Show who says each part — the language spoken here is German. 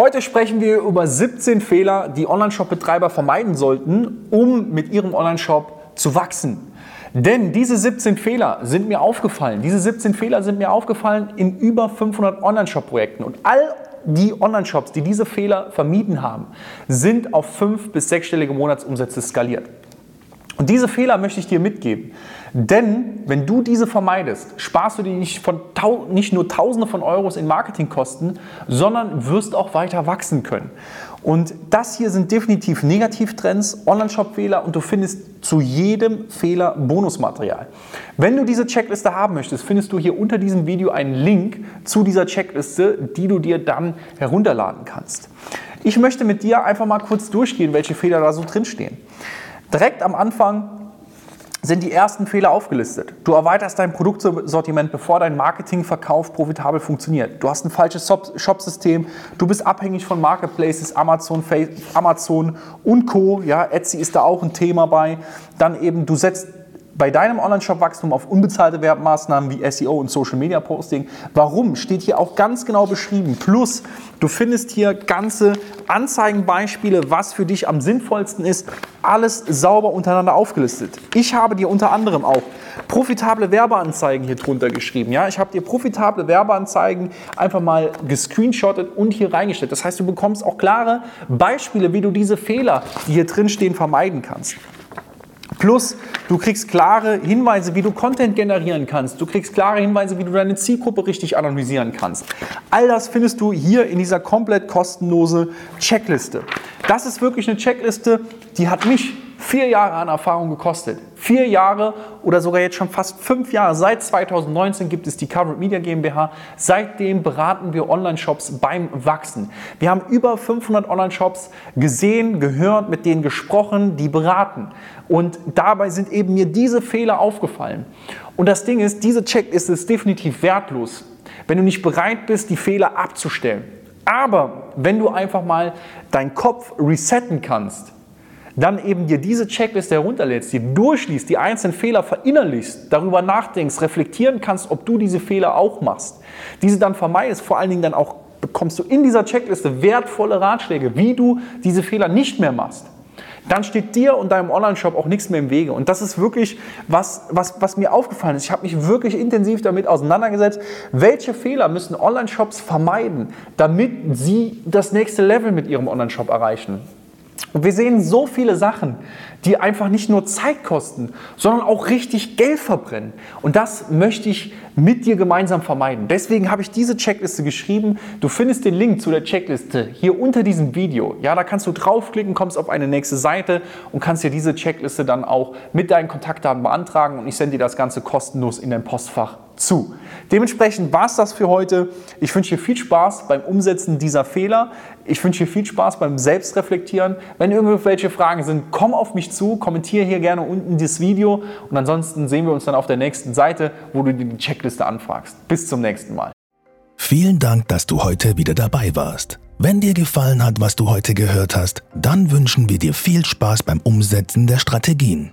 Speaker 1: Heute sprechen wir über 17 Fehler, die Online-Shop-Betreiber vermeiden sollten, um mit ihrem Online-Shop zu wachsen. Denn diese 17 Fehler sind mir aufgefallen. Diese 17 Fehler sind mir aufgefallen in über 500 Online-Shop-Projekten. Und all die Online-Shops, die diese Fehler vermieden haben, sind auf fünf- bis sechsstellige Monatsumsätze skaliert. Und diese Fehler möchte ich dir mitgeben. Denn wenn du diese vermeidest, sparst du dir nicht, von, nicht nur Tausende von Euros in Marketingkosten, sondern wirst auch weiter wachsen können. Und das hier sind definitiv Negativtrends, Online-Shop-Fehler und du findest zu jedem Fehler Bonusmaterial. Wenn du diese Checkliste haben möchtest, findest du hier unter diesem Video einen Link zu dieser Checkliste, die du dir dann herunterladen kannst. Ich möchte mit dir einfach mal kurz durchgehen, welche Fehler da so drinstehen. Direkt am Anfang sind die ersten Fehler aufgelistet. Du erweiterst dein Produktsortiment, bevor dein Marketingverkauf profitabel funktioniert. Du hast ein falsches Shopsystem, du bist abhängig von Marketplaces, Amazon, Amazon und Co. Ja, Etsy ist da auch ein Thema bei. Dann eben, du setzt bei deinem Online-Shop-Wachstum auf unbezahlte Werbemaßnahmen wie SEO und Social-Media-Posting. Warum? Steht hier auch ganz genau beschrieben. Plus, du findest hier ganze Anzeigenbeispiele, was für dich am sinnvollsten ist. Alles sauber untereinander aufgelistet. Ich habe dir unter anderem auch profitable Werbeanzeigen hier drunter geschrieben. Ja, ich habe dir profitable Werbeanzeigen einfach mal gescreenshottet und hier reingestellt. Das heißt, du bekommst auch klare Beispiele, wie du diese Fehler, die hier drin stehen, vermeiden kannst. Plus, du kriegst klare Hinweise, wie du Content generieren kannst. Du kriegst klare Hinweise, wie du deine Zielgruppe richtig analysieren kannst. All das findest du hier in dieser komplett kostenlose Checkliste. Das ist wirklich eine Checkliste, die hat mich vier Jahre an Erfahrung gekostet. Vier Jahre oder sogar jetzt schon fast fünf Jahre. Seit 2019 gibt es die Covered Media GmbH. Seitdem beraten wir Online-Shops beim Wachsen. Wir haben über 500 Online-Shops gesehen, gehört, mit denen gesprochen, die beraten. Und dabei sind eben mir diese Fehler aufgefallen. Und das Ding ist, diese Checkliste ist definitiv wertlos, wenn du nicht bereit bist, die Fehler abzustellen. Aber wenn du einfach mal deinen Kopf resetten kannst, dann eben dir diese Checkliste herunterlädst, die durchliest, die einzelnen Fehler verinnerlichst, darüber nachdenkst, reflektieren kannst, ob du diese Fehler auch machst, diese dann vermeidest, vor allen Dingen dann auch bekommst du in dieser Checkliste wertvolle Ratschläge, wie du diese Fehler nicht mehr machst dann steht dir und deinem Online-Shop auch nichts mehr im Wege. Und das ist wirklich was, was, was mir aufgefallen ist. Ich habe mich wirklich intensiv damit auseinandergesetzt, welche Fehler müssen Online-Shops vermeiden, damit sie das nächste Level mit ihrem Online-Shop erreichen. Und wir sehen so viele Sachen, die einfach nicht nur Zeit kosten, sondern auch richtig Geld verbrennen. Und das möchte ich mit dir gemeinsam vermeiden. Deswegen habe ich diese Checkliste geschrieben. Du findest den Link zu der Checkliste hier unter diesem Video. Ja, da kannst du draufklicken, kommst auf eine nächste Seite und kannst dir diese Checkliste dann auch mit deinen Kontaktdaten beantragen und ich sende dir das Ganze kostenlos in dein Postfach zu. Dementsprechend war es das für heute. Ich wünsche dir viel Spaß beim Umsetzen dieser Fehler. Ich wünsche dir viel Spaß beim Selbstreflektieren. Wenn irgendwelche Fragen sind, komm auf mich zu, kommentiere hier gerne unten das Video und ansonsten sehen wir uns dann auf der nächsten Seite, wo du dir die Checkliste anfragst. Bis zum nächsten Mal.
Speaker 2: Vielen Dank, dass du heute wieder dabei warst. Wenn dir gefallen hat, was du heute gehört hast, dann wünschen wir dir viel Spaß beim Umsetzen der Strategien.